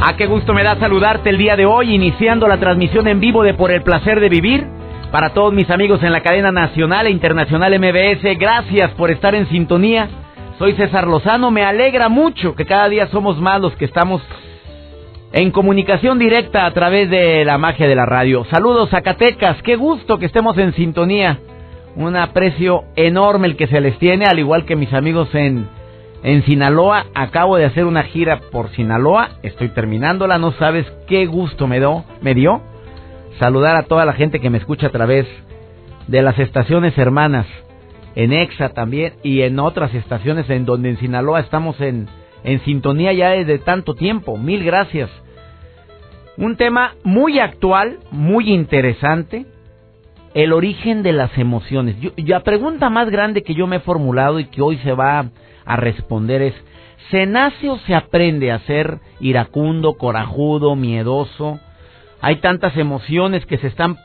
Ah, qué gusto me da saludarte el día de hoy, iniciando la transmisión en vivo de Por el placer de vivir. Para todos mis amigos en la cadena nacional e internacional MBS, gracias por estar en sintonía. Soy César Lozano, me alegra mucho que cada día somos más los que estamos en comunicación directa a través de la magia de la radio. Saludos Zacatecas, qué gusto que estemos en sintonía. Un aprecio enorme el que se les tiene, al igual que mis amigos en en Sinaloa. Acabo de hacer una gira por Sinaloa, estoy terminándola, no sabes qué gusto me, dio, me dio saludar a toda la gente que me escucha a través de las estaciones hermanas, en EXA también y en otras estaciones en donde en Sinaloa estamos en, en sintonía ya desde tanto tiempo. Mil gracias. Un tema muy actual, muy interesante, el origen de las emociones. la pregunta más grande que yo me he formulado y que hoy se va a responder es, ¿se nace o se aprende a ser iracundo, corajudo, miedoso? Hay tantas emociones que se están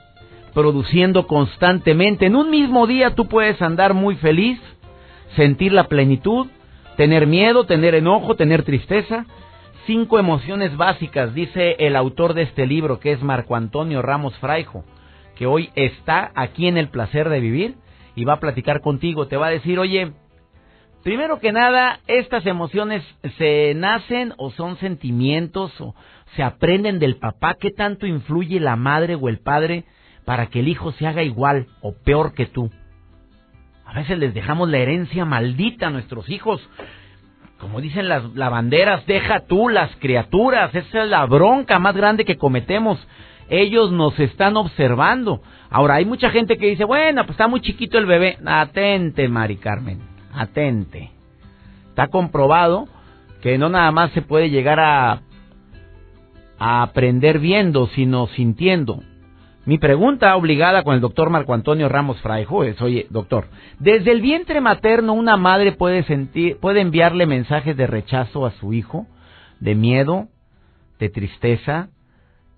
produciendo constantemente. En un mismo día tú puedes andar muy feliz, sentir la plenitud, tener miedo, tener enojo, tener tristeza. Cinco emociones básicas, dice el autor de este libro, que es Marco Antonio Ramos Fraijo, que hoy está aquí en el placer de vivir y va a platicar contigo. Te va a decir, oye, Primero que nada, estas emociones se nacen o son sentimientos o se aprenden del papá. ¿Qué tanto influye la madre o el padre para que el hijo se haga igual o peor que tú? A veces les dejamos la herencia maldita a nuestros hijos. Como dicen las lavanderas, deja tú las criaturas. Esa es la bronca más grande que cometemos. Ellos nos están observando. Ahora, hay mucha gente que dice, bueno, pues está muy chiquito el bebé. Atente, Mari Carmen atente. Está comprobado que no nada más se puede llegar a, a aprender viendo, sino sintiendo. Mi pregunta obligada con el doctor Marco Antonio Ramos Fraijo es, oye, doctor, desde el vientre materno una madre puede sentir, puede enviarle mensajes de rechazo a su hijo, de miedo, de tristeza,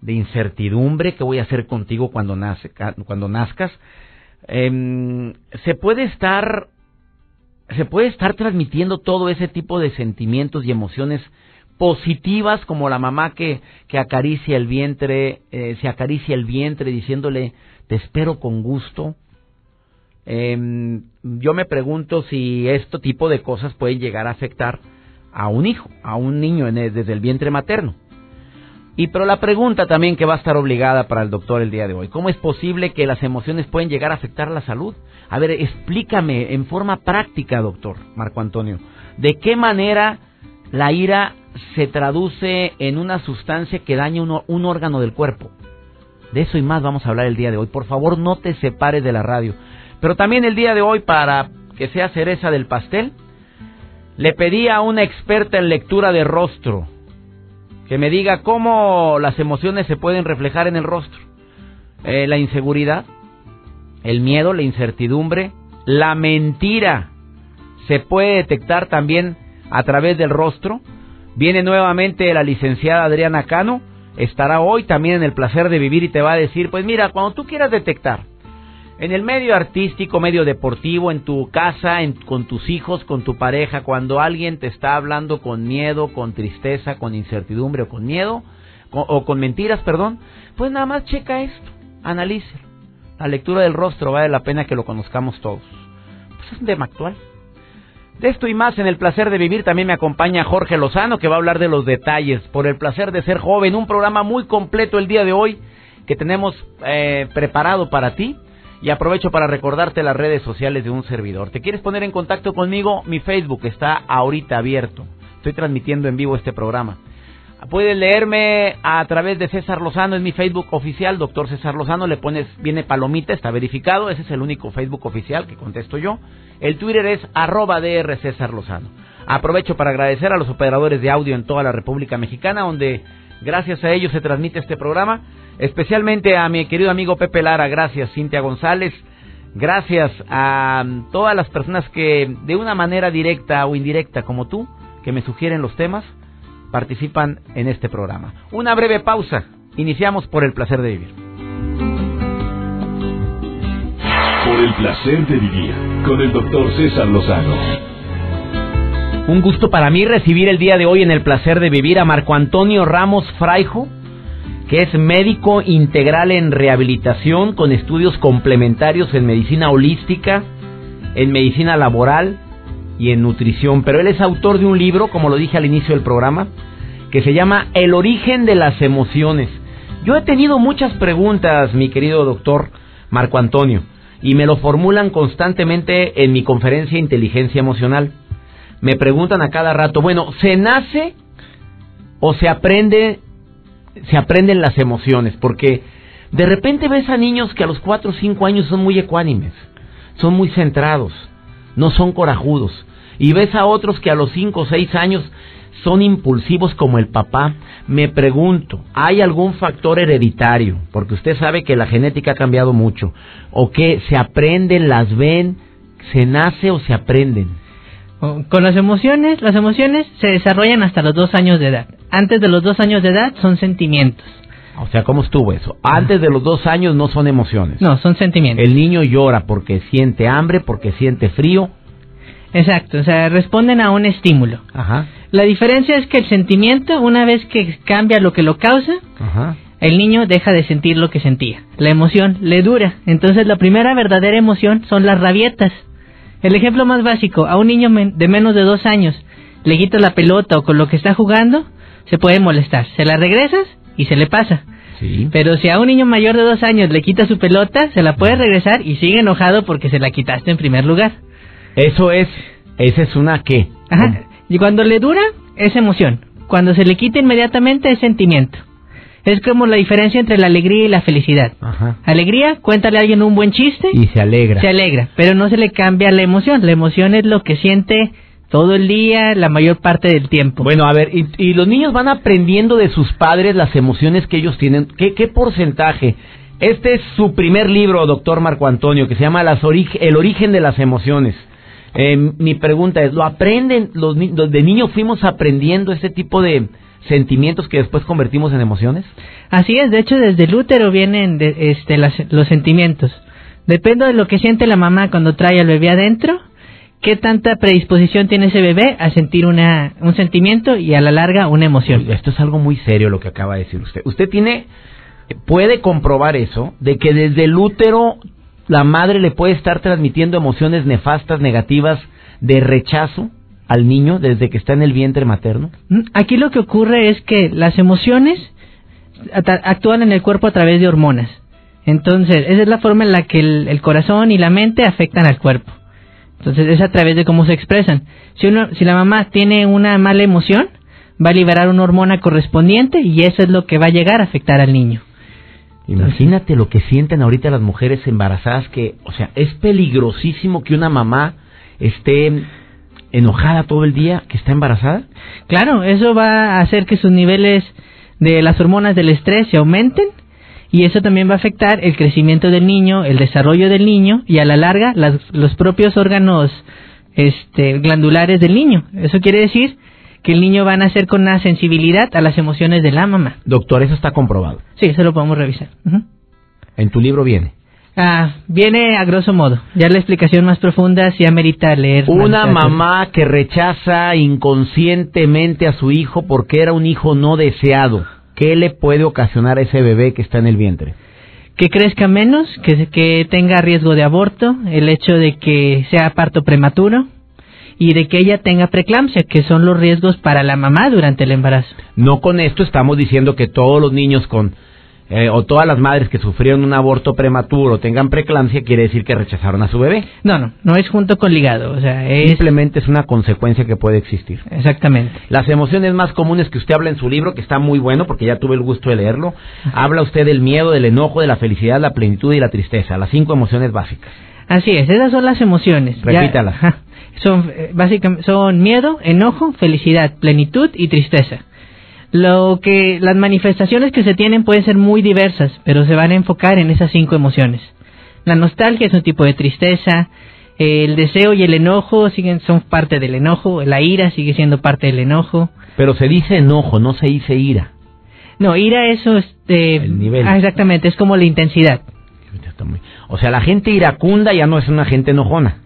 de incertidumbre, ¿qué voy a hacer contigo cuando, nace, cuando nazcas? Em, se puede estar se puede estar transmitiendo todo ese tipo de sentimientos y emociones positivas como la mamá que, que acaricia el vientre, eh, se acaricia el vientre diciéndole te espero con gusto. Em, yo me pregunto si este tipo de cosas pueden llegar a afectar a un hijo, a un niño desde el vientre materno. Y pero la pregunta también que va a estar obligada para el doctor el día de hoy, ¿cómo es posible que las emociones pueden llegar a afectar la salud? A ver, explícame en forma práctica, doctor Marco Antonio, ¿de qué manera la ira se traduce en una sustancia que daña un, órgano del cuerpo? De eso y más vamos a hablar el día de hoy. Por favor, no te separes de la radio. Pero también el día de hoy, para que sea cereza del pastel, le pedí a una experta en lectura de rostro, que me diga cómo las emociones se pueden reflejar en el rostro. Eh, la inseguridad, el miedo, la incertidumbre, la mentira se puede detectar también a través del rostro. Viene nuevamente la licenciada Adriana Cano, estará hoy también en el placer de vivir y te va a decir, pues mira, cuando tú quieras detectar en el medio artístico, medio deportivo, en tu casa, con tus hijos, con tu pareja, cuando alguien te está hablando con miedo, con tristeza, con incertidumbre o con miedo, o con mentiras, perdón, pues nada más checa esto, analícelo. La lectura del rostro vale la pena que lo conozcamos todos. Pues es un tema actual. De esto y más en el placer de vivir también me acompaña Jorge Lozano que va a hablar de los detalles por el placer de ser joven, un programa muy completo el día de hoy que tenemos eh, preparado para ti y aprovecho para recordarte las redes sociales de un servidor. ¿Te quieres poner en contacto conmigo? Mi Facebook está ahorita abierto. Estoy transmitiendo en vivo este programa. Puedes leerme a través de César Lozano, en mi Facebook oficial, doctor César Lozano, le pones, viene palomita, está verificado, ese es el único Facebook oficial que contesto yo. El Twitter es arroba DR César Lozano. Aprovecho para agradecer a los operadores de audio en toda la República Mexicana, donde gracias a ellos se transmite este programa. Especialmente a mi querido amigo Pepe Lara, gracias Cintia González, gracias a todas las personas que de una manera directa o indirecta como tú, que me sugieren los temas, participan en este programa. Una breve pausa, iniciamos por el placer de vivir. Por el placer de vivir con el doctor César Lozano. Un gusto para mí recibir el día de hoy en el placer de vivir a Marco Antonio Ramos Fraijo, que es médico integral en rehabilitación con estudios complementarios en medicina holística, en medicina laboral y en nutrición. Pero él es autor de un libro, como lo dije al inicio del programa, que se llama El origen de las emociones. Yo he tenido muchas preguntas, mi querido doctor Marco Antonio y me lo formulan constantemente en mi conferencia Inteligencia Emocional. Me preguntan a cada rato, bueno, ¿se nace o se aprende, se aprenden las emociones? Porque de repente ves a niños que a los 4 o 5 años son muy ecuánimes, son muy centrados, no son corajudos. Y ves a otros que a los 5 o 6 años son impulsivos como el papá. Me pregunto, ¿hay algún factor hereditario? Porque usted sabe que la genética ha cambiado mucho. ¿O que se aprenden, las ven, se nace o se aprenden? Con las emociones, las emociones se desarrollan hasta los dos años de edad. Antes de los dos años de edad son sentimientos. O sea, ¿cómo estuvo eso? Antes de los dos años no son emociones. No, son sentimientos. El niño llora porque siente hambre, porque siente frío. Exacto, o sea, responden a un estímulo. Ajá. La diferencia es que el sentimiento, una vez que cambia lo que lo causa, el niño deja de sentir lo que sentía. La emoción le dura. Entonces la primera verdadera emoción son las rabietas. El ejemplo más básico, a un niño de menos de dos años le quitas la pelota o con lo que está jugando, se puede molestar. Se la regresas y se le pasa. Sí. Pero si a un niño mayor de dos años le quitas su pelota, se la puede regresar y sigue enojado porque se la quitaste en primer lugar. Eso es, esa es una qué. Ajá. Y cuando le dura, es emoción. Cuando se le quita inmediatamente, es sentimiento. Es como la diferencia entre la alegría y la felicidad. Ajá. Alegría, cuéntale a alguien un buen chiste. Y se alegra. Se alegra, pero no se le cambia la emoción. La emoción es lo que siente todo el día, la mayor parte del tiempo. Bueno, a ver, y, los niños van aprendiendo de sus padres las emociones que ellos tienen. ¿Qué, qué porcentaje? Este es su primer libro, doctor Marco Antonio, que se llama las El origen de las emociones. Eh, mi pregunta es, ¿lo aprenden? Los, de niños fuimos aprendiendo este tipo de sentimientos que después convertimos en emociones? Así es, de hecho desde el útero vienen de, este, los sentimientos. Depende de lo que siente la mamá cuando trae al bebé adentro, qué tanta predisposición tiene ese bebé a sentir una, un sentimiento y a la larga una emoción. Esto es algo muy serio lo que acaba de decir usted. Usted tiene, puede comprobar eso, de que desde el útero la madre le puede estar transmitiendo emociones nefastas, negativas, de rechazo al niño desde que está en el vientre materno? Mm, aquí lo que ocurre es que las emociones actúan en el cuerpo a través de hormonas. Entonces, esa es la forma en la que el, corazón y la mente afectan al cuerpo. Entonces, es a través de cómo se expresan. Si, uno, si la mamá tiene una mala emoción, va a liberar una hormona correspondiente y eso es lo que va a llegar a afectar al niño. Imagínate lo que sienten ahorita las mujeres embarazadas que, o sea, es peligrosísimo que una mamá esté enojada todo el día que está embarazada. Claro, eso va a hacer que sus niveles de las hormonas del estrés se aumenten y eso también va a afectar el crecimiento del niño, el desarrollo del niño y a la larga los propios órganos este, glandulares del niño. Eso quiere decir que el niño va a nacer con una sensibilidad a las emociones de la mamá. Doctor, eso está comprobado. Sí, eso lo podemos revisar. En tu libro viene. Ah, viene a grosso modo. Ya la explicación más profunda sí amerita leer. Una mamá que rechaza inconscientemente a su hijo porque era un hijo no deseado. ¿Qué le puede ocasionar a ese bebé que está en el vientre? Que crezca menos, que, que tenga riesgo de aborto, el hecho de que sea parto prematuro, y de que ella tenga preeclampsia, que son los riesgos para la mamá durante el embarazo. No con esto estamos diciendo que todos los niños con eh, o todas las madres que sufrieron un aborto prematuro tengan preeclampsia quiere decir que rechazaron a su bebé. No, no, no es junto con ligado, o sea, simplemente es una consecuencia que puede existir. Exactamente. Las emociones más comunes que usted habla en su libro, que está muy bueno porque ya tuve el gusto de leerlo, habla usted del miedo, del enojo, de la felicidad, la plenitud y la tristeza, las cinco emociones básicas. Así es, esas son las emociones. Repítalas. son eh, básicamente son miedo, enojo, felicidad, plenitud y tristeza. Lo que las manifestaciones que se tienen pueden ser muy diversas, pero se van a enfocar en esas cinco emociones. La nostalgia es un tipo de tristeza, el deseo y el enojo siguen son parte del enojo, la ira sigue siendo parte del enojo. Pero se dice enojo, no se dice ira. No, ira eso este el nivel. Ah, exactamente, es como la intensidad. O sea, la gente iracunda ya no es una gente enojona.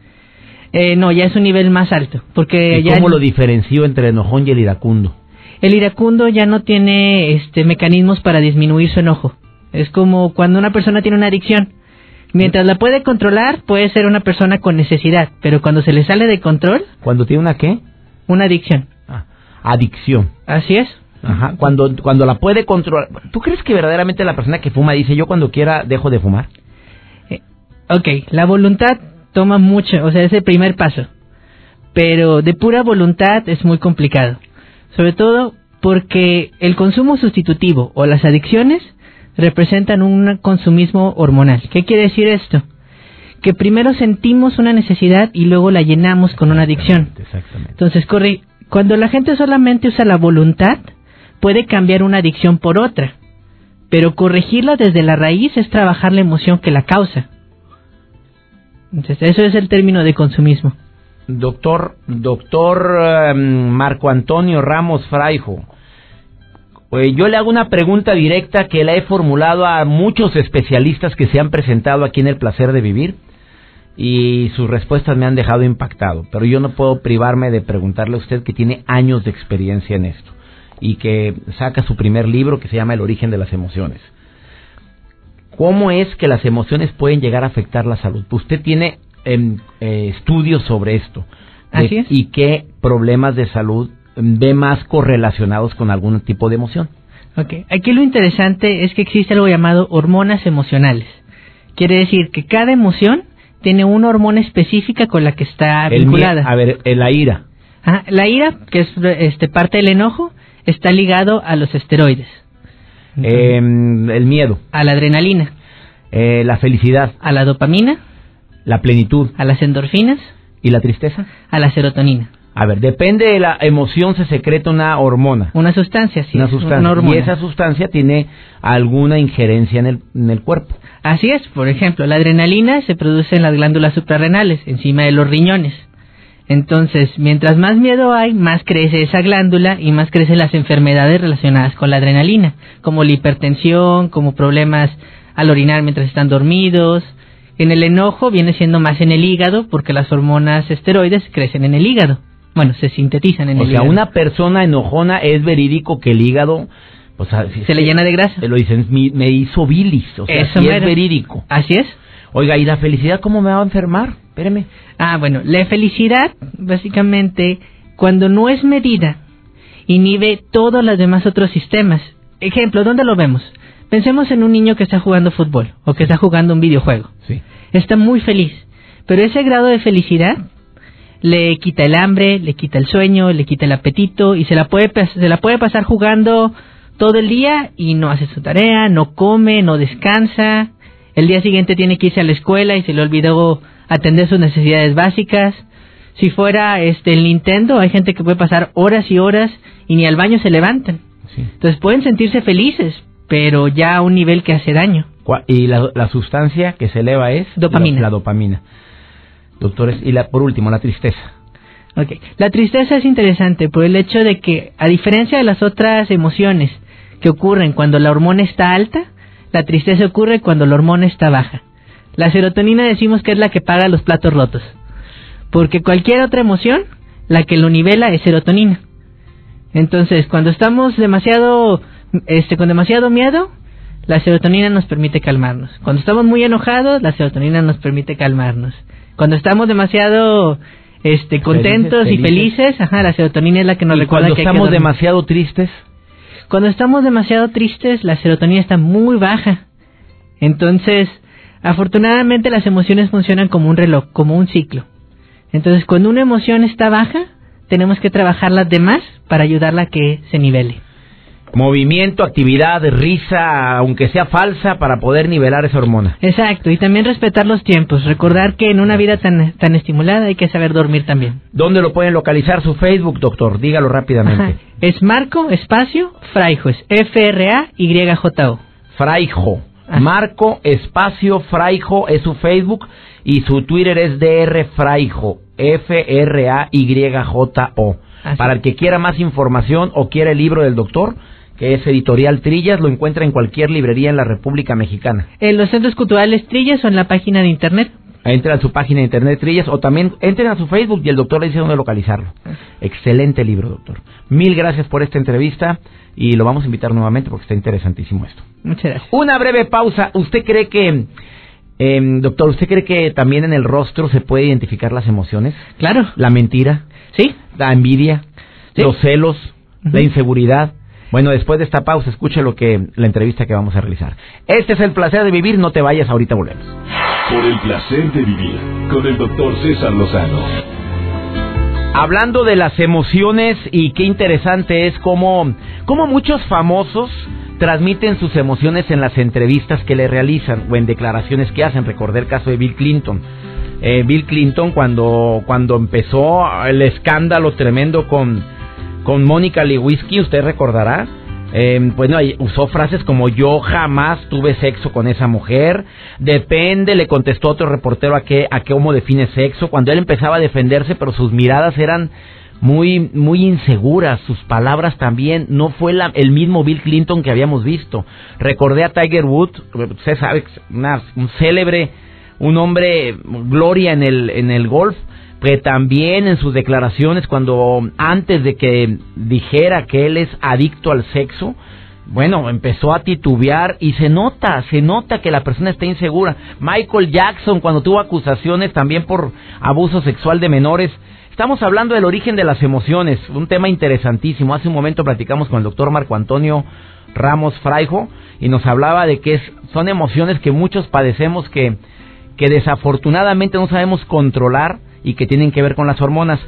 Eh, no, ya es un nivel más alto, porque ¿Y ¿Cómo lo diferenció entre el enojón y el iracundo? El iracundo ya no tiene este mecanismos para disminuir su enojo. Es como cuando una persona tiene una adicción. Mientras la puede controlar, puede ser una persona con necesidad, pero cuando se le sale de control... ¿Cuando tiene una qué? Una adicción. Ah, adicción. Así es. Ajá, cuando, cuando la puede controlar. ¿Tú crees que verdaderamente la persona que fuma dice yo cuando quiera dejo de fumar? Eh, ok, la voluntad toma mucho, o sea, es el primer paso. Pero de pura voluntad es muy complicado. Sobre todo porque el consumo sustitutivo o las adicciones representan un consumismo hormonal. ¿Qué quiere decir esto? Que primero sentimos una necesidad y luego la llenamos con una adicción. Exactamente. Entonces, corre, cuando la gente solamente usa la voluntad, puede cambiar una adicción por otra. Pero corregirla desde la raíz es trabajar la emoción que la causa. Entonces, eso es el término de consumismo. Doctor, doctor em, Marco Antonio Ramos Fraijo, yo le hago una pregunta directa que la he formulado a muchos especialistas que se han presentado aquí en el placer de vivir y sus respuestas me han dejado impactado, pero yo no puedo privarme de preguntarle a usted que tiene años de experiencia en esto y que saca su primer libro que se llama El origen de las emociones. ¿Cómo es que las emociones pueden llegar a afectar la salud? Usted tiene em, eh, estudios sobre esto. ¿Y qué problemas de salud ve más correlacionados con algún tipo de emoción. Ok, aquí lo interesante es que existe algo llamado hormonas emocionales. Quiere decir que cada emoción tiene una hormona específica con la que está vinculada. a ver, la ira. La ira, que es este, parte del enojo, está ligado a los esteroides. Em, el miedo. A la adrenalina. Eh, la felicidad. A la dopamina. La plenitud. A las endorfinas. ¿Y la tristeza? A la serotonina. A ver, depende de la emoción se secreta una hormona. Una sustancia, sí. Una sustancia. y esa sustancia tiene alguna injerencia en el, en el cuerpo. Así es. Por ejemplo, la adrenalina se produce en las glándulas suprarrenales, encima de los riñones. Entonces, mientras más miedo hay, más crece esa glándula y más crecen las enfermedades relacionadas con la adrenalina, como la hipertensión, como problemas al orinar mientras están dormidos. En el enojo viene siendo más en el hígado porque las hormonas esteroides crecen en el hígado bueno, se sintetizan en el hígado. O sea, una persona enojona es verídico que el hígado se le llena de grasa. Lo dicen, me hizo bilis, o sea, Eso es verídico. Así es. Oiga, ¿y la felicidad cómo me va a enfermar? Espéreme. Ah, bueno, la felicidad, básicamente, cuando no es medida, inhibe todos los demás otros sistemas. Ejemplo, ¿dónde lo vemos? Pensemos en un niño que está jugando fútbol o que está jugando un videojuego. Sí. Está muy feliz, pero ese grado de felicidad le quita el hambre, le quita el sueño, le quita el apetito y se la puede, se la puede pasar jugando todo el día y no hace su tarea, no come, no descansa. El día siguiente tiene que irse a la escuela y se le olvidó atender sus necesidades básicas. Si fuera este el Nintendo, hay gente que puede pasar horas y horas y ni al baño se levantan. Entonces pueden sentirse felices, pero ya a un nivel que hace daño. ¿Y la, sustancia que se eleva es? Dopamina. la dopamina doctores. Y la, por último, la tristeza. Okay. La tristeza es interesante por el hecho de que, a diferencia de las otras emociones que ocurren cuando la hormona está alta, la tristeza ocurre cuando la hormona está baja. La serotonina decimos que es la que paga los platos rotos. Porque cualquier otra emoción, la que lo nivela es serotonina. Entonces, cuando estamos demasiado, este, con demasiado miedo, la serotonina nos permite calmarnos. Cuando estamos muy enojados, la serotonina nos permite calmarnos. Cuando estamos demasiado este contentos y felices, ajá, la serotonina es la que nos recuerda que estamos demasiado tristes. Cuando estamos demasiado tristes, la serotonina está muy baja. Entonces, afortunadamente las emociones funcionan como un reloj, como un ciclo. Entonces, cuando una emoción está baja, tenemos que trabajar las demás para ayudarla a que se nivele. Movimiento, actividad, risa, aunque sea falsa, para poder nivelar esa hormona. Exacto, y también respetar los tiempos. Recordar que en una vida tan, tan estimulada hay que saber dormir también. ¿Dónde lo pueden localizar su Facebook, doctor? Dígalo rápidamente. Es Marco Espacio Fraijo, es F-R-A-Y-J-O. Fraijo. Marco Espacio Fraijo es su Facebook y su Twitter es DR Fraijo, F-R-A-Y-J-O. Para el que quiera más información o quiera el libro del doctor, que es Editorial Trillas, lo encuentra en cualquier librería en la República Mexicana. En los centros culturales Trillas o en la página de internet. Entren a su página de internet Trillas o también entren a su Facebook y el doctor le dice dónde localizarlo. Excelente libro, doctor. Mil gracias por esta entrevista y lo vamos a invitar nuevamente porque está interesantísimo esto. Muchas gracias. Una breve pausa. ¿Usted cree que, eh, doctor, usted cree que también en el rostro se puede identificar las emociones? Claro. La mentira. Sí. La envidia. Los celos. La inseguridad. Bueno, después de esta pausa, escuche lo que la entrevista que vamos a realizar. Este es el placer de vivir, no te vayas, ahorita volvemos. Por el placer de vivir con el doctor César Lozano. Hablando de las emociones y qué interesante es cómo, cómo muchos famosos transmiten sus emociones en las entrevistas que le realizan o en declaraciones que hacen. Recordé el caso de Bill Clinton. Eh, Bill Clinton cuando, cuando empezó el escándalo tremendo con, con Mónica Lewinsky, usted recordará, eh, pues no, usó frases como yo jamás tuve sexo con esa mujer, depende, le contestó otro reportero a qué, a qué cómo define sexo, cuando él empezaba a defenderse, pero sus miradas eran muy, muy inseguras, sus palabras también, no fue la, el mismo Bill Clinton que habíamos visto. Recordé a Tiger Woods, usted sabe, una, un célebre, un hombre gloria en el, en el golf, que también en sus declaraciones, cuando antes de que dijera que él es adicto al sexo, bueno, empezó a titubear y se nota, se nota que la persona está insegura. Michael Jackson, cuando tuvo acusaciones también por abuso sexual de menores, estamos hablando del origen de las emociones, un tema interesantísimo. Hace un momento platicamos con el doctor Marco Antonio Ramos Fraijo y nos hablaba de que son emociones que muchos padecemos que, que desafortunadamente no sabemos controlar y que tienen que ver con las hormonas.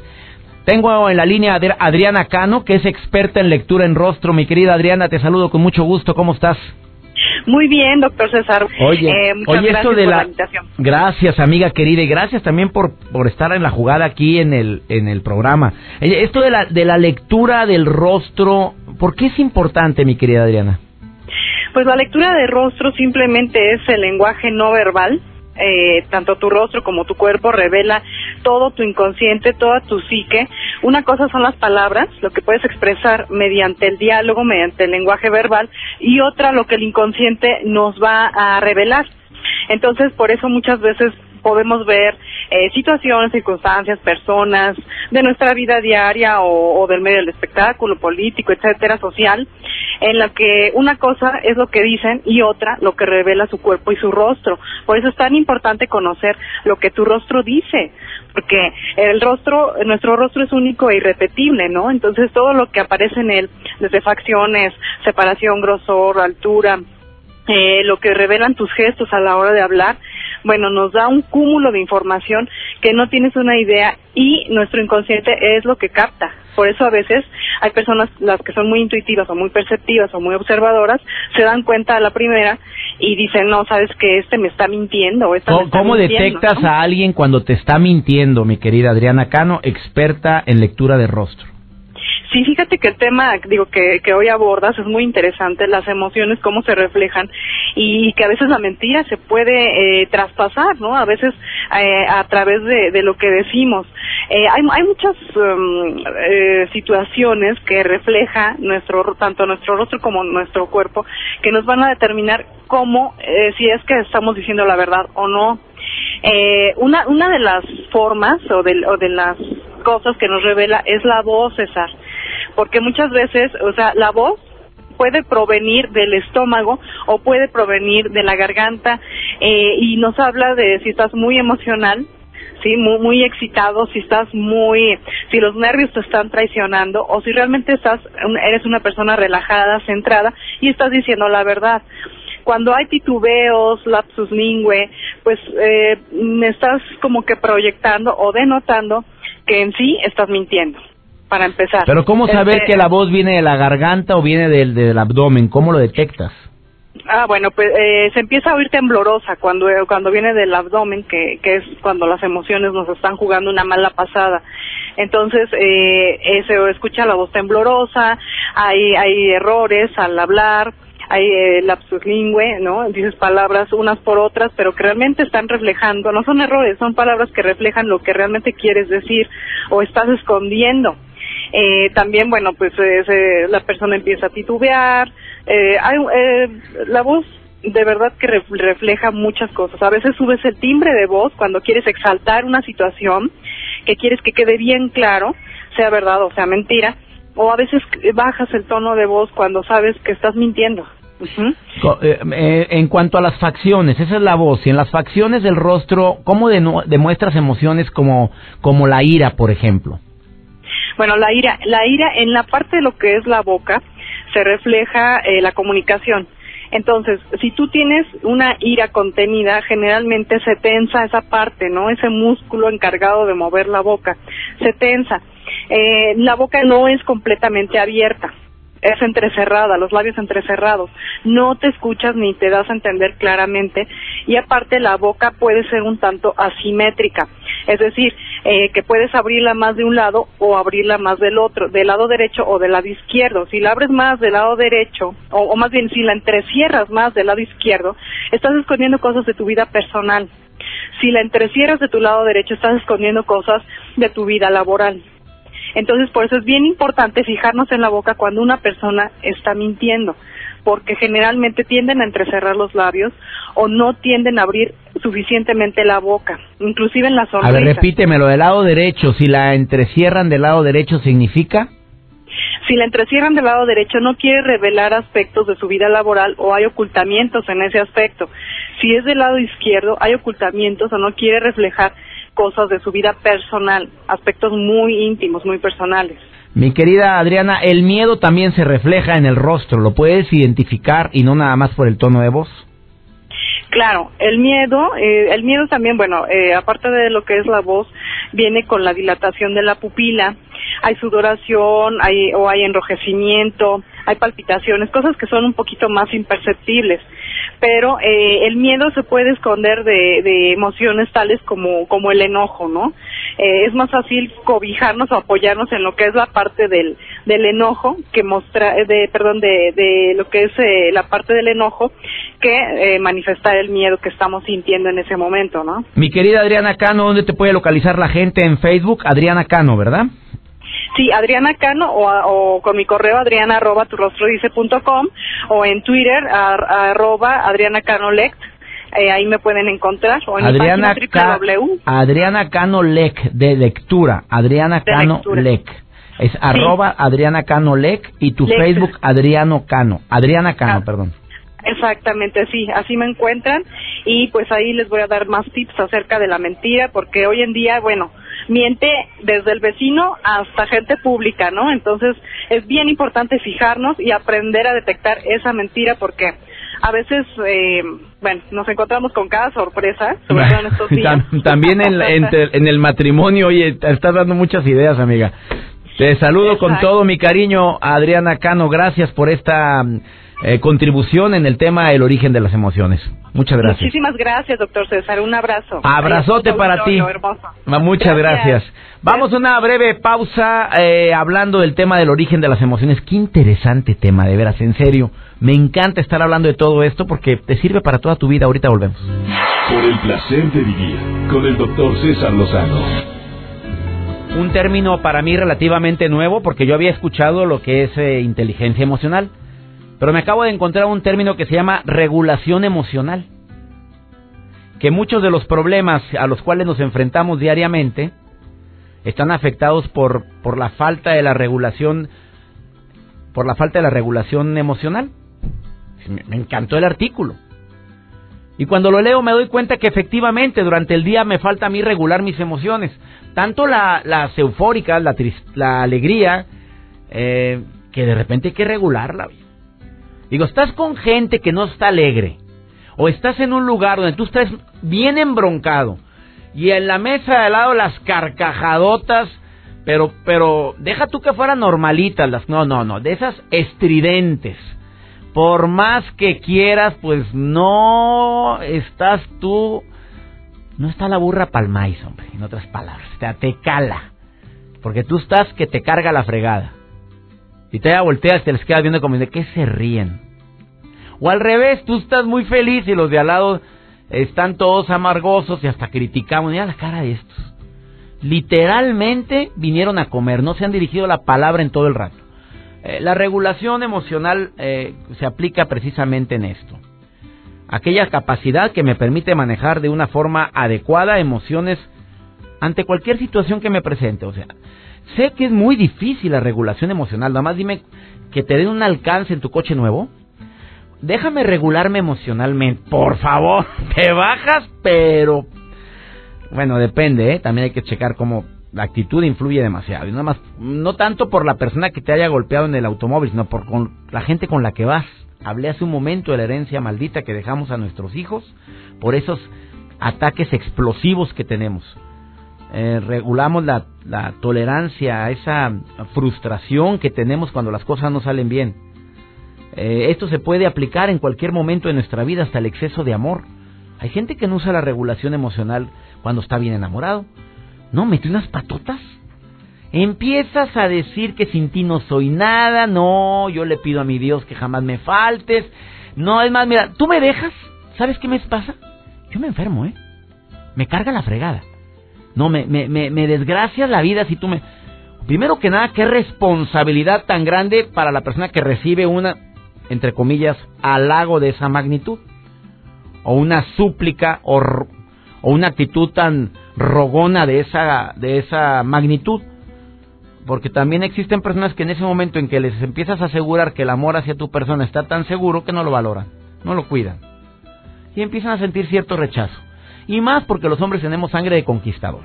Tengo en la línea a Adriana Cano, que es experta en lectura en rostro. Mi querida Adriana, te saludo con mucho gusto. ¿Cómo estás? Muy bien, doctor César. Oye, eh, muchas oye gracias esto de por la, la invitación. gracias amiga querida y gracias también por por estar en la jugada aquí en el en el programa. Esto de la de la lectura del rostro, ¿por qué es importante, mi querida Adriana? Pues la lectura de rostro simplemente es el lenguaje no verbal. Eh, tanto tu rostro como tu cuerpo revela todo tu inconsciente, toda tu psique. Una cosa son las palabras, lo que puedes expresar mediante el diálogo, mediante el lenguaje verbal, y otra lo que el inconsciente nos va a revelar. Entonces, por eso muchas veces podemos ver eh, situaciones, circunstancias, personas de nuestra vida diaria o, o del medio del espectáculo, político, etcétera, social, en la que una cosa es lo que dicen y otra lo que revela su cuerpo y su rostro. Por eso es tan importante conocer lo que tu rostro dice, porque el rostro, nuestro rostro es único e irrepetible, ¿no? Entonces todo lo que aparece en él, desde facciones, separación, grosor, altura, eh, lo que revelan tus gestos a la hora de hablar, bueno, nos da un cúmulo de información que no tienes una idea y nuestro inconsciente es lo que capta. Por eso a veces hay personas las que son muy intuitivas o muy perceptivas o muy observadoras se dan cuenta a la primera y dicen, no, sabes que este me está mintiendo. O esta me ¿Cómo, está cómo mintiendo", detectas ¿no? a alguien cuando te está mintiendo, mi querida Adriana Cano, experta en lectura de rostro? Sí, fíjate que el tema, digo, que, que hoy abordas es muy interesante, las emociones, cómo se reflejan y que a veces la mentira se puede eh, traspasar, ¿no? A veces eh, a través de, lo que decimos. Eh, hay, hay muchas um, situaciones que refleja nuestro, tanto nuestro rostro como nuestro cuerpo, que nos van a determinar cómo, si es que estamos diciendo la verdad o no. Una, una de las formas o de, o de las cosas que nos revela es la voz, César. Porque muchas veces, o sea, la voz puede provenir del estómago o puede provenir de la garganta eh, y nos habla de si estás muy emocional, sí, muy, muy excitado, si estás muy, si los nervios te están traicionando o si realmente estás, eres una persona relajada, centrada y estás diciendo la verdad cuando hay titubeos, lapsus lingüe, pues eh, me estás como que proyectando o denotando que en sí estás mintiendo. Para empezar. Pero ¿cómo saber Este, que la voz viene de la garganta o viene del, del abdomen? ¿Cómo lo detectas? Ah, bueno, pues eh, se empieza a oír temblorosa cuando eh, cuando viene del abdomen, que, que es cuando las emociones nos están jugando una mala pasada. Entonces, eh, eh, se escucha la voz temblorosa, hay, hay errores al hablar, hay eh, lapsus lingüe, ¿no? Dices palabras unas por otras, pero que realmente están reflejando, no son errores, son palabras que reflejan lo que realmente quieres decir o estás escondiendo. Eh, también, bueno, pues eh, la persona empieza a titubear. Eh, hay, eh, la voz de verdad que re- refleja muchas cosas. A veces subes el timbre de voz cuando quieres exaltar una situación, que quieres que quede bien claro, sea verdad o sea mentira, o a veces bajas el tono de voz cuando sabes que estás mintiendo. En cuanto a las facciones, esa es la voz. Y en las facciones del rostro, ¿cómo denu- demuestras emociones como, como la ira, por ejemplo? Bueno, la ira, la ira en la parte de lo que es la boca se refleja eh, la comunicación. Entonces, si tú tienes una ira contenida, generalmente se tensa esa parte, ¿no? Ese músculo encargado de mover la boca, se tensa. Eh, la boca no es completamente abierta, es entrecerrada, los labios entrecerrados. No te escuchas ni te das a entender claramente y aparte la boca puede ser un tanto asimétrica, es decir, eh, que puedes abrirla más de un lado o abrirla más del otro, del lado derecho o del lado izquierdo. Si la abres más del lado derecho, o, o más bien si la entrecierras más del lado izquierdo, estás escondiendo cosas de tu vida personal. Si la entrecierras de tu lado derecho, estás escondiendo cosas de tu vida laboral. Entonces, por eso es bien importante fijarnos en la boca cuando una persona está mintiendo, porque generalmente tienden a entrecerrar los labios o no tienden a abrir suficientemente la boca, inclusive en la A sonrisa. ver, repítemelo, del lado derecho, si la entrecierran del lado derecho, ¿significa? Si la entrecierran del lado derecho, no quiere revelar aspectos de su vida laboral o hay ocultamientos en ese aspecto. Si es del lado izquierdo, hay ocultamientos o no quiere reflejar cosas de su vida personal, aspectos muy íntimos, muy personales. Mi querida Adriana, el miedo también se refleja en el rostro, ¿lo puedes identificar y no nada más por el tono de voz? Claro, el miedo, eh, el miedo también, bueno, eh, aparte de lo que es la voz, viene con la dilatación de la pupila, hay sudoración, hay, o hay enrojecimiento, hay palpitaciones, cosas que son un poquito más imperceptibles. Pero eh, el miedo se puede esconder de, de emociones tales como, como el enojo, ¿no? Eh, es más fácil cobijarnos o apoyarnos en lo que es la parte del, del enojo que mostra, eh, de, perdón, de, de lo que es eh, la parte del enojo que eh, manifestar el miedo que estamos sintiendo en ese momento, ¿no? Mi querida Adriana Cano, ¿dónde te puede localizar la gente en Facebook? Adriana Cano, ¿verdad? Sí, Adriana Cano o, con mi correo adriana arroba tu rostro dice punto com o en Twitter ar- arroba Adriana Cano Lect. Eh, ahí me pueden encontrar o en Adriana, mi Ca- página www. Adriana Cano Lec, de lectura. Adriana De Cano lectura. Lec. Es arroba Adriana Cano Lec y tu Lec. Facebook Adriano Cano. Adriana Cano, Ah. perdón. Exactamente, sí, así me encuentran y pues ahí les voy a dar más tips acerca de la mentira porque hoy en día, bueno, miente desde el vecino hasta gente pública, ¿no? Entonces es bien importante fijarnos y aprender a detectar esa mentira porque a veces, eh, bueno, nos encontramos con cada sorpresa, sobre todo en estos días. Tam- También en, en en el matrimonio, oye, estás dando muchas ideas, amiga. Te saludo con todo mi cariño, Adriana Cano. Gracias por esta eh, contribución en el tema del origen de las emociones. Muchas gracias. Muchísimas gracias, doctor César. Un abrazo. Abrazote Ay, para ti. Ma- Muchas gracias. Vamos a una breve pausa eh, hablando del tema del origen de las emociones. Qué interesante tema, de veras, en serio. Me encanta estar hablando de todo esto porque te sirve para toda tu vida. Ahorita volvemos. Por el placer de vivir con el doctor César Lozano. Un término para mí relativamente nuevo porque yo había escuchado lo que es eh, inteligencia emocional. Pero me acabo de encontrar un término que se llama regulación emocional. Que muchos de los problemas a los cuales nos enfrentamos diariamente están afectados por, por la falta de la regulación por la falta de la regulación emocional. Me, encantó el artículo. Y cuando lo leo me doy cuenta que efectivamente durante el día me falta a mí regular mis emociones. Tanto la- las eufóricas, la, la alegría, eh, que de repente hay que regularla. Digo, estás con gente que no está alegre. O estás en un lugar donde tú estás bien embroncado. Y en la mesa de al lado las carcajadotas Pero, pero, deja tú que fueran normalitas las. No, no, no. De esas estridentes. Por más que quieras, pues no estás tú. No está la burra palmáis, hombre. En otras palabras. Te, te cala. Porque tú estás que te carga la fregada. Y te volteas y te les quedas viendo como de qué se ríen. O al revés, tú estás muy feliz y los de al lado están todos amargosos y hasta criticamos. Mira la cara de estos. Literalmente vinieron a comer, no se han dirigido la palabra en todo el rato. Eh, la regulación emocional eh, se aplica precisamente en esto. Aquella capacidad que me permite manejar de una forma adecuada emociones ante cualquier situación que me presente. O sea, sé que es muy difícil la regulación emocional. Nada más dime que te den un alcance en tu coche nuevo déjame regularme emocionalmente, por favor, te bajas, pero bueno, depende, ¿eh? también hay que checar cómo la actitud influye demasiado, y nada más, no tanto por la persona que te haya golpeado en el automóvil, sino por con la gente con la que vas. Hablé hace un momento de la herencia maldita que dejamos a nuestros hijos por esos ataques explosivos que tenemos. Eh, regulamos la, tolerancia a esa frustración que tenemos cuando las cosas no salen bien eh, esto se puede aplicar en cualquier momento de nuestra vida, hasta el exceso de amor. Hay gente que no usa la regulación emocional cuando está bien enamorado. No, mete unas patotas. Empiezas a decir que sin ti no soy nada, no, yo le pido a mi Dios que jamás me faltes. No, es más, mira, tú me dejas, ¿sabes qué me pasa? Yo me enfermo, ¿eh? Me carga la fregada. No, me, me, me, desgracias la vida si tú me... Primero que nada, qué responsabilidad tan grande para la persona que recibe una entre comillas, halago de esa magnitud, o una súplica o, o una actitud tan rogona de esa, de esa magnitud. Porque también existen personas que en ese momento en que les empiezas a asegurar que el amor hacia tu persona está tan seguro que no lo valoran, no lo cuidan. Y empiezan a sentir cierto rechazo. Y más porque los hombres tenemos sangre de conquistador.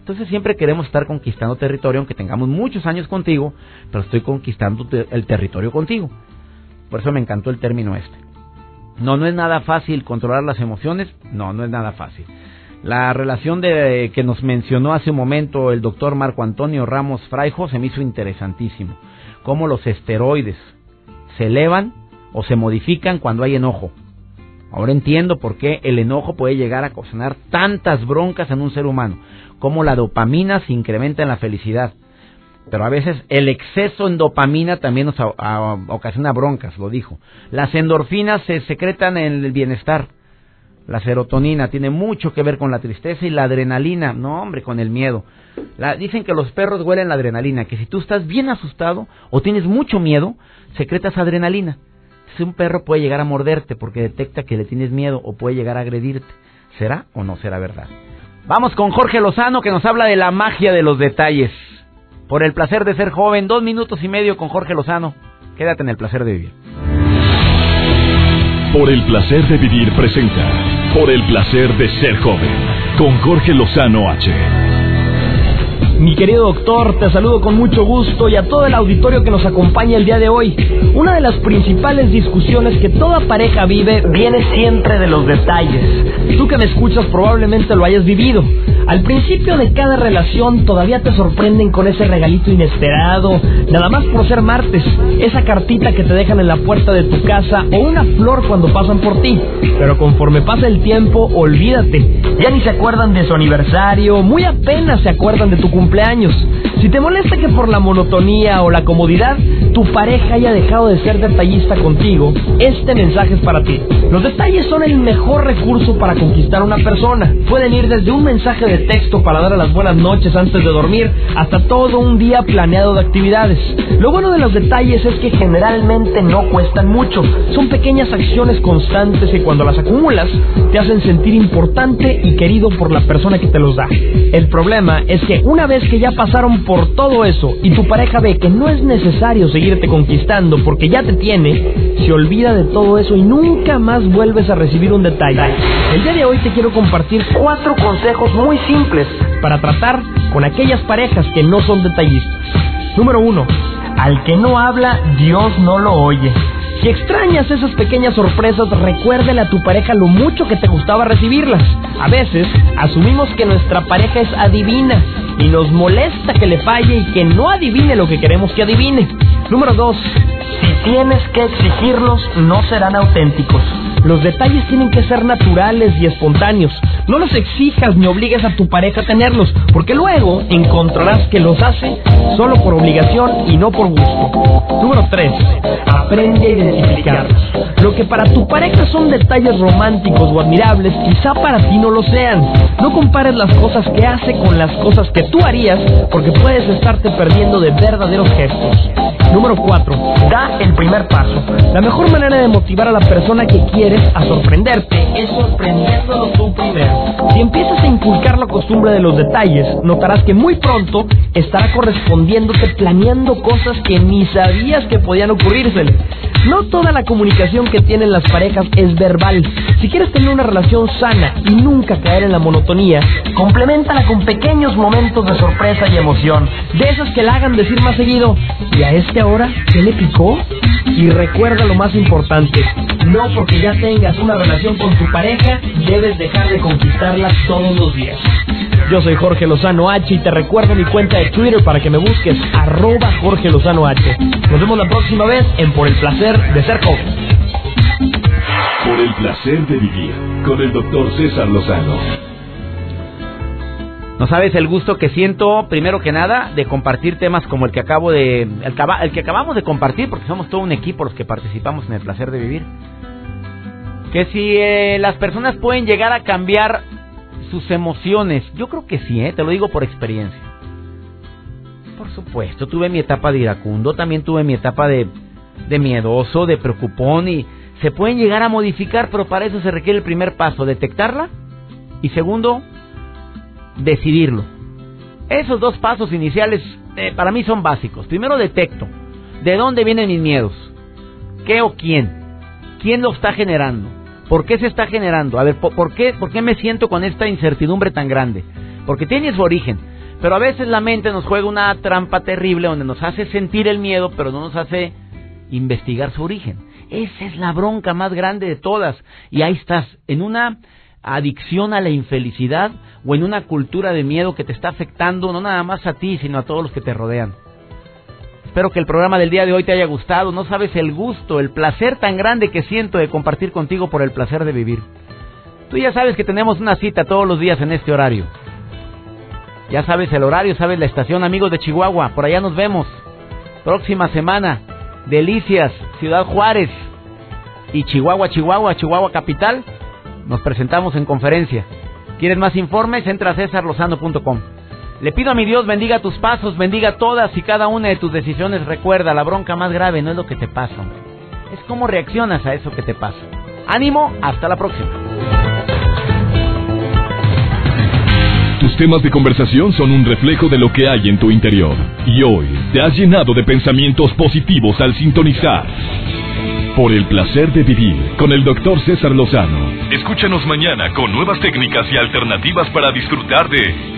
Entonces siempre queremos estar conquistando territorio, aunque tengamos muchos años contigo, pero estoy conquistando el territorio contigo. Por eso me encantó el término este. No, no es nada fácil controlar las emociones. No, no es nada fácil. La relación de, que nos mencionó hace un momento el doctor Marco Antonio Ramos Fraijo se me hizo interesantísimo. Cómo los esteroides se elevan o se modifican cuando hay enojo. Ahora entiendo por qué el enojo puede llegar a ocasionar tantas broncas en un ser humano. Cómo la dopamina se incrementa en la felicidad. Pero a veces el exceso en dopamina también nos ocasiona broncas, lo dijo. Las endorfinas se secretan en el bienestar. La serotonina tiene mucho que ver con la tristeza y la adrenalina, no hombre, con el miedo. dicen que los perros huelen la adrenalina, que si tú estás bien asustado o tienes mucho miedo, secretas adrenalina. Un perro puede llegar a morderte porque detecta que le tienes miedo o puede llegar a agredirte. ¿Será o no será verdad? Vamos con Jorge Lozano que nos habla de la magia de los detalles por el placer de ser joven. Dos minutos y medio con Jorge Lozano. Quédate en el placer de vivir. Por el placer de vivir presenta. Por el placer de ser joven. Con Jorge Lozano H. Mi querido doctor, te saludo con mucho gusto y a todo el auditorio que nos acompaña el día de hoy. Una de las principales discusiones que toda pareja vive viene siempre de los detalles. Tú que me escuchas probablemente lo hayas vivido. Al principio de cada relación todavía te sorprenden con ese regalito inesperado, nada más por ser martes, esa cartita que te dejan en la puerta de tu casa o una flor cuando pasan por ti. Pero conforme pasa el tiempo, olvídate, ya ni se acuerdan de su aniversario, muy apenas se acuerdan de tu cumpleaños cumpleaños. Si te molesta que por la monotonía o la comodidad tu pareja haya dejado de ser detallista contigo, este mensaje es para ti. Los detalles son el mejor recurso para conquistar a una persona. Pueden ir desde un mensaje de texto para dar las buenas noches antes de dormir hasta todo un día planeado de actividades. Lo bueno de los detalles es que generalmente no cuestan mucho. Son pequeñas acciones constantes que cuando las acumulas te hacen sentir importante y querido por la persona que te los da. El problema es que una vez que ya pasaron por todo eso y tu pareja ve que no es necesario seguirte conquistando porque ya te tiene, se olvida de todo eso y nunca más vuelves a recibir un detalle. El día de hoy te quiero compartir cuatro consejos muy simples para tratar con aquellas parejas que no son detallistas. Número uno, al que no habla, Dios no lo oye. Si extrañas esas pequeñas sorpresas, recuérdale a tu pareja lo mucho que te gustaba recibirlas. A veces asumimos que nuestra pareja es adivina y nos molesta que le falle y que no adivine lo que queremos que adivine. Número 2. Si tienes que exigirlos, no serán auténticos. Los detalles tienen que ser naturales y espontáneos. No los exijas ni obligues a tu pareja a tenerlos, porque luego encontrarás que los hace solo por obligación y no por gusto. Número 3. Aprende a identificarlos. Lo que para tu pareja son detalles románticos o admirables, quizá para ti no lo sean. No compares las cosas que hace con las cosas que tú harías, porque puedes estarte perdiendo de verdaderos gestos. Número 4. Da el primer paso. La mejor manera de motivar a la persona que quieres a sorprenderte es sorprendiéndolo tú primero. Si empiezas a inculcar la costumbre de los detalles, notarás que muy pronto estará correspondiéndote planeando cosas que ni sabías que podían ocurrírsele. No toda la comunicación que tienen las parejas es verbal. Si quieres tener una relación sana y nunca caer en la monotonía, complementala con pequeños momentos de sorpresa y emoción, de esos que la hagan decir más seguido, ¿y a este ahora qué le picó? Y recuerda lo más importante, no porque ya tengas una relación con tu pareja, debes dejar de conquistarla todos los días. Yo soy Jorge Lozano H y te recuerdo mi cuenta de Twitter para que me busques arroba Jorge Lozano H. Nos vemos la próxima vez en Por el Placer de Ser Joven. Por el Placer de Vivir con el doctor César Lozano. No sabes el gusto que siento, primero que nada, de compartir temas como el que acabo de. El, que acabamos de compartir, porque somos todo un equipo los que participamos en el placer de vivir. Que si eh, las personas pueden llegar a cambiar sus emociones, yo creo que sí, ¿eh? te lo digo por experiencia. Por supuesto, tuve mi etapa de iracundo, también tuve mi etapa de, de miedoso, de preocupón y se pueden llegar a modificar, pero para eso se requiere el primer paso, detectarla y segundo, decidirlo. Esos dos pasos iniciales eh, para mí son básicos. Primero detecto de dónde vienen mis miedos, qué o quién, quién lo está generando, por qué se está generando, a ver, por, qué, por qué me siento con esta incertidumbre tan grande, porque tiene su origen. Pero a veces la mente nos juega una trampa terrible donde nos hace sentir el miedo, pero no nos hace investigar su origen. Esa es la bronca más grande de todas. Y ahí estás, en una adicción a la infelicidad o en una cultura de miedo que te está afectando no nada más a ti, sino a todos los que te rodean. Espero que el programa del día de hoy te haya gustado. No sabes el gusto, el placer tan grande que siento de compartir contigo por el placer de vivir. Tú ya sabes que tenemos una cita todos los días en este horario. Ya sabes el horario, sabes la estación, amigos de Chihuahua. Por allá nos vemos. Próxima semana, Delicias, Ciudad Juárez y Chihuahua, Chihuahua, Chihuahua Capital. Nos presentamos en conferencia. ¿Quieres más informes? Entra a cesarlozano.com. Le pido a mi Dios bendiga tus pasos, bendiga todas y cada una de tus decisiones. Recuerda, la bronca más grave no es lo que te pasa, es cómo reaccionas a eso que te pasa. Ánimo, hasta la próxima. Tus temas de conversación son un reflejo de lo que hay en tu interior. Y hoy te has llenado de pensamientos positivos al sintonizar. Por el placer de vivir con el doctor César Lozano. Escúchanos mañana con nuevas técnicas y alternativas para disfrutar de